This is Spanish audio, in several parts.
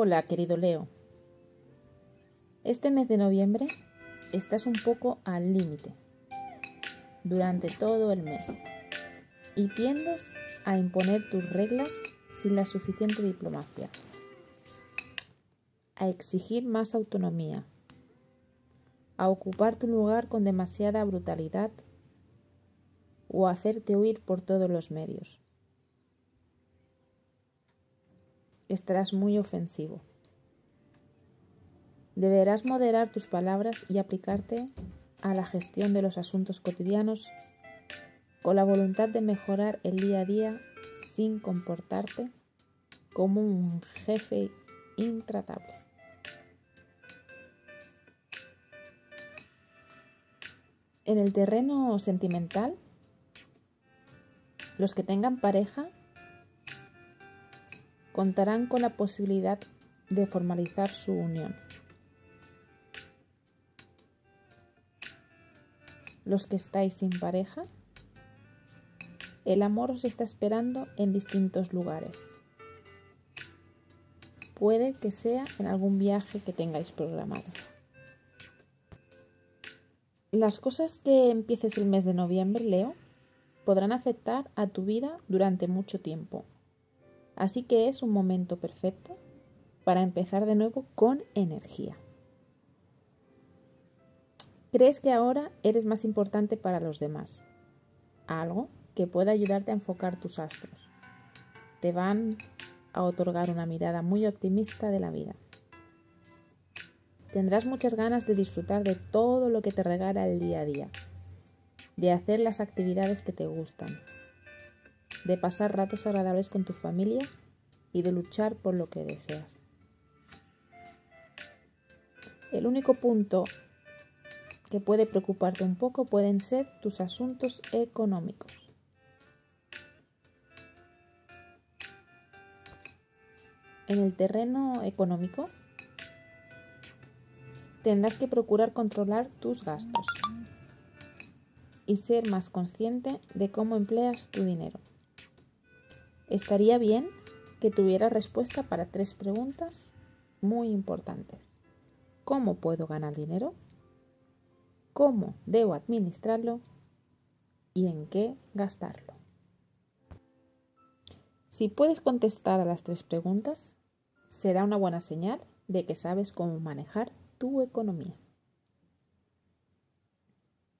Hola, querido Leo. Este mes de noviembre estás un poco al límite durante todo el mes y tiendes a imponer tus reglas sin la suficiente diplomacia, a exigir más autonomía, a ocupar tu lugar con demasiada brutalidad o a hacerte huir por todos los medios. Estarás muy ofensivo. Deberás moderar tus palabras y aplicarte a la gestión de los asuntos cotidianos con la voluntad de mejorar el día a día sin comportarte como un jefe intratable. En el terreno sentimental, los que tengan pareja contarán con la posibilidad de formalizar su unión. los que estáis sin pareja, el amor os está esperando en distintos lugares. Puede que sea en algún viaje que tengáis programado. Las cosas que empieces el mes de noviembre, Leo, podrán afectar a tu vida durante mucho tiempo. Así que es un momento perfecto para empezar de nuevo con energía. Crees que ahora eres más importante para los demás. Algo que puede ayudarte a enfocar tus astros. Te van a otorgar una mirada muy optimista de la vida. Tendrás muchas ganas de disfrutar de todo lo que te regala el día a día, de hacer las actividades que te gustan, de pasar ratos agradables con tu familia y de luchar por lo que deseas. El único punto que puede preocuparte un poco pueden ser tus asuntos económicos. En el terreno económico tendrás que procurar controlar tus gastos y ser más consciente de cómo empleas tu dinero. Estaría bien que tuvieras respuesta para tres preguntas muy importantes. ¿Cómo puedo ganar dinero? cómo debo administrarlo y en qué gastarlo. Si puedes contestar a las tres preguntas, será una buena señal de que sabes cómo manejar tu economía.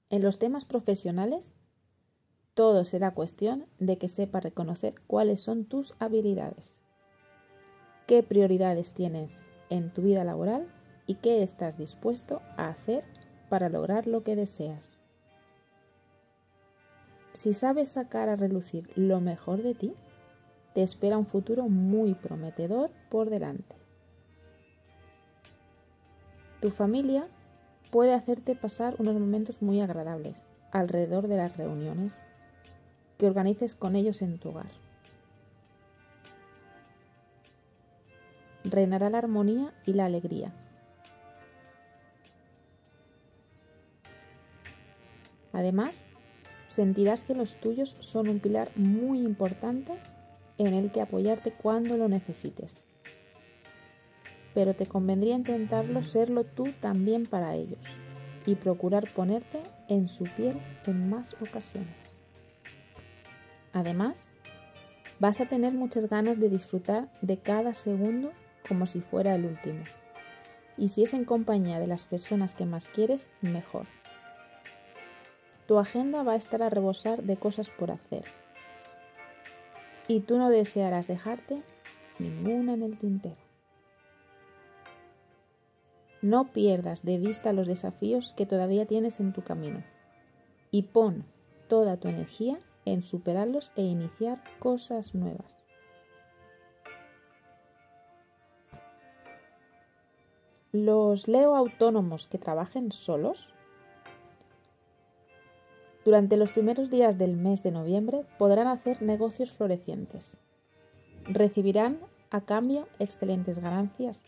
En los temas profesionales, todo será cuestión de que sepas reconocer cuáles son tus habilidades, qué prioridades tienes en tu vida laboral y qué estás dispuesto a hacer para lograr lo que deseas. Si sabes sacar a relucir lo mejor de ti, te espera un futuro muy prometedor por delante. Tu familia puede hacerte pasar unos momentos muy agradables alrededor de las reuniones que organices con ellos en tu hogar. Reinará la armonía y la alegría Además, sentirás que los tuyos son un pilar muy importante en el que apoyarte cuando lo necesites. Pero te convendría intentarlo serlo tú también para ellos y procurar ponerte en su piel en más ocasiones. Además, vas a tener muchas ganas de disfrutar de cada segundo como si fuera el último. Y si es en compañía de las personas que más quieres, mejor. Tu agenda va a estar a rebosar de cosas por hacer. Y tú no desearás dejarte ninguna en el tintero. No pierdas de vista los desafíos que todavía tienes en tu camino y pon toda tu energía en superarlos e iniciar cosas nuevas. Los leo autónomos que trabajen solos durante los primeros días del mes de noviembre podrán hacer negocios florecientes. Recibirán a cambio excelentes ganancias.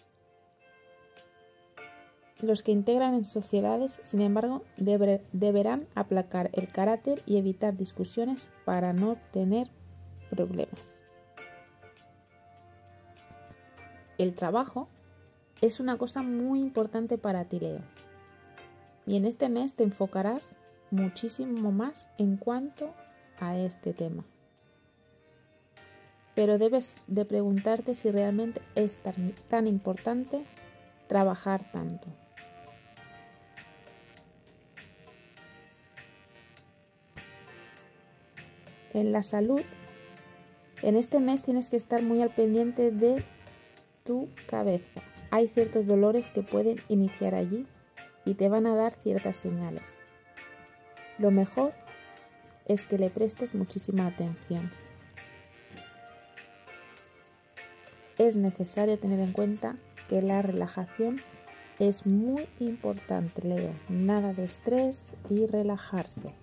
Los que integran en sociedades, sin embargo, deberán aplacar el carácter y evitar discusiones para no tener problemas. el trabajo es una cosa muy importante para ti, Leo. Y en este mes te enfocarás muchísimo más en cuanto a este tema. Pero debes de preguntarte si realmente es tan importante trabajar tanto. En la salud, en este mes tienes que estar muy al pendiente de tu cabeza. Hay ciertos dolores que pueden iniciar allí y te van a dar ciertas señales. Lo mejor es que le prestes muchísima atención. Es necesario tener en cuenta que la relajación es muy importante, Leo. Nada de estrés y relajarse.